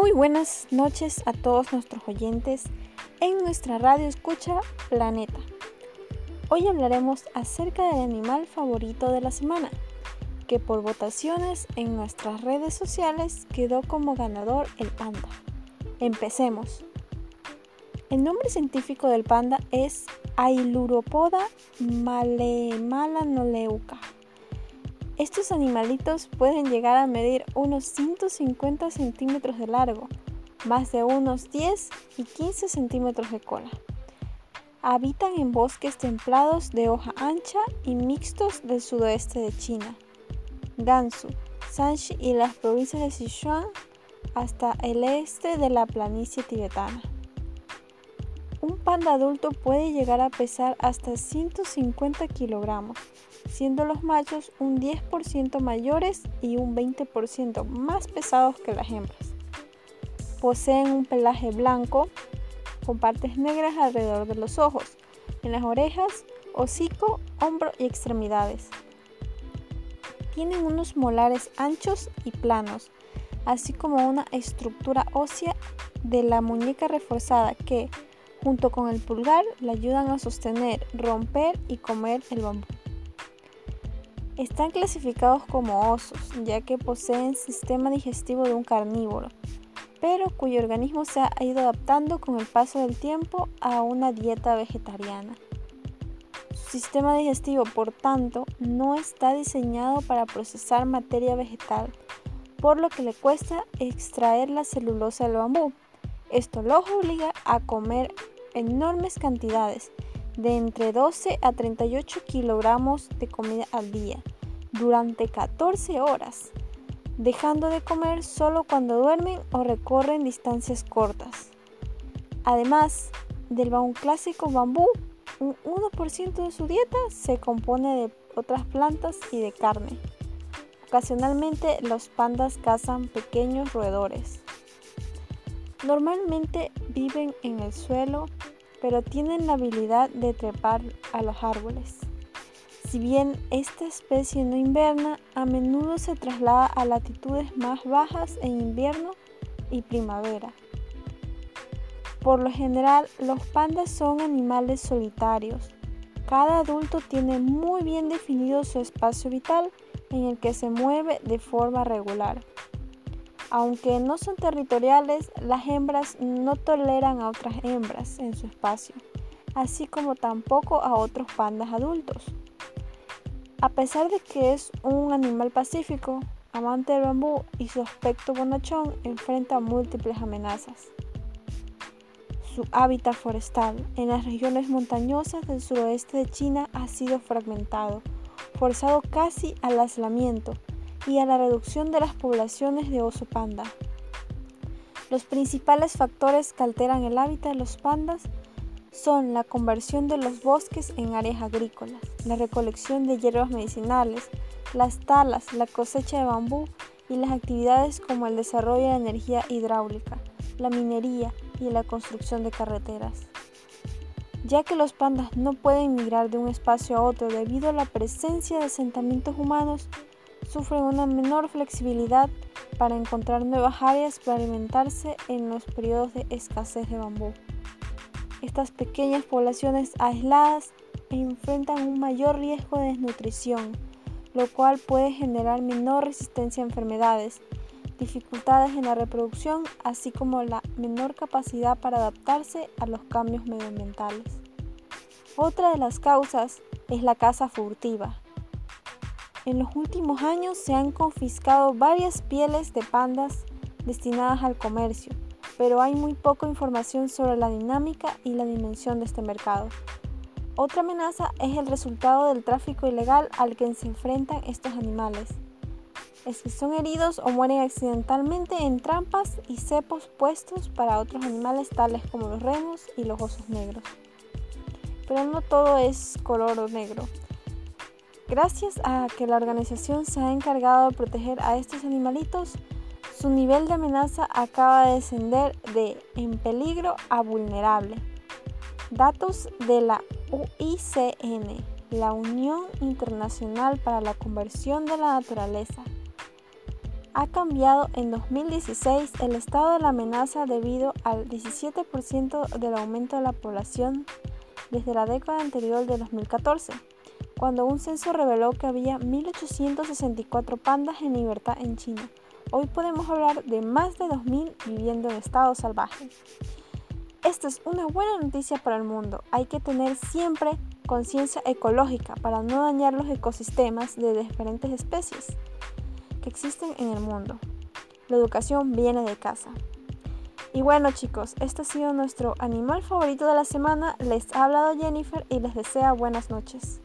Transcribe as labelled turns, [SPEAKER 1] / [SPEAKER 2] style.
[SPEAKER 1] Muy buenas noches a todos nuestros oyentes en nuestra radio escucha Planeta. Hoy hablaremos acerca del animal favorito de la semana, que por votaciones en nuestras redes sociales quedó como ganador el panda. Empecemos. El nombre científico del panda es Ailuropoda malemalanoLeuca. Estos animalitos pueden llegar a medir unos 150 centímetros de largo, más de unos 10 y 15 centímetros de cola. Habitan en bosques templados de hoja ancha y mixtos del sudoeste de China, Gansu, Shanxi y las provincias de Sichuan hasta el este de la planicie tibetana. Un panda adulto puede llegar a pesar hasta 150 kilogramos, siendo los machos un 10% mayores y un 20% más pesados que las hembras. Poseen un pelaje blanco con partes negras alrededor de los ojos, en las orejas, hocico, hombro y extremidades. Tienen unos molares anchos y planos, así como una estructura ósea de la muñeca reforzada que, junto con el pulgar le ayudan a sostener, romper y comer el bambú. Están clasificados como osos, ya que poseen sistema digestivo de un carnívoro, pero cuyo organismo se ha ido adaptando con el paso del tiempo a una dieta vegetariana. Su sistema digestivo, por tanto, no está diseñado para procesar materia vegetal, por lo que le cuesta extraer la celulosa del bambú. Esto los obliga a comer enormes cantidades, de entre 12 a 38 kilogramos de comida al día, durante 14 horas, dejando de comer solo cuando duermen o recorren distancias cortas. Además del un clásico bambú, un 1% de su dieta se compone de otras plantas y de carne. Ocasionalmente los pandas cazan pequeños roedores. Normalmente viven en el suelo, pero tienen la habilidad de trepar a los árboles. Si bien esta especie no inverna, a menudo se traslada a latitudes más bajas en invierno y primavera. Por lo general, los pandas son animales solitarios. Cada adulto tiene muy bien definido su espacio vital en el que se mueve de forma regular. Aunque no son territoriales, las hembras no toleran a otras hembras en su espacio, así como tampoco a otros pandas adultos. A pesar de que es un animal pacífico, amante del bambú y su aspecto bonachón, enfrenta múltiples amenazas. Su hábitat forestal en las regiones montañosas del suroeste de China ha sido fragmentado, forzado casi al aislamiento y a la reducción de las poblaciones de oso panda. Los principales factores que alteran el hábitat de los pandas son la conversión de los bosques en áreas agrícolas, la recolección de hierbas medicinales, las talas, la cosecha de bambú y las actividades como el desarrollo de energía hidráulica, la minería y la construcción de carreteras. Ya que los pandas no pueden migrar de un espacio a otro debido a la presencia de asentamientos humanos, sufren una menor flexibilidad para encontrar nuevas áreas para alimentarse en los periodos de escasez de bambú. Estas pequeñas poblaciones aisladas enfrentan un mayor riesgo de desnutrición, lo cual puede generar menor resistencia a enfermedades, dificultades en la reproducción, así como la menor capacidad para adaptarse a los cambios medioambientales. Otra de las causas es la caza furtiva, en los últimos años se han confiscado varias pieles de pandas destinadas al comercio, pero hay muy poca información sobre la dinámica y la dimensión de este mercado. Otra amenaza es el resultado del tráfico ilegal al que se enfrentan estos animales. Es que son heridos o mueren accidentalmente en trampas y cepos puestos para otros animales tales como los remos y los osos negros. Pero no todo es color negro. Gracias a que la organización se ha encargado de proteger a estos animalitos, su nivel de amenaza acaba de descender de en peligro a vulnerable. Datos de la UICN, la Unión Internacional para la Conversión de la Naturaleza, ha cambiado en 2016 el estado de la amenaza debido al 17% del aumento de la población desde la década anterior de 2014, cuando un censo reveló que había 1.864 pandas en libertad en China. Hoy podemos hablar de más de 2.000 viviendo en estado salvaje. Esta es una buena noticia para el mundo. Hay que tener siempre conciencia ecológica para no dañar los ecosistemas de diferentes especies que existen en el mundo. La educación viene de casa. Y bueno chicos, este ha sido nuestro animal favorito de la semana. Les ha hablado Jennifer y les desea buenas noches.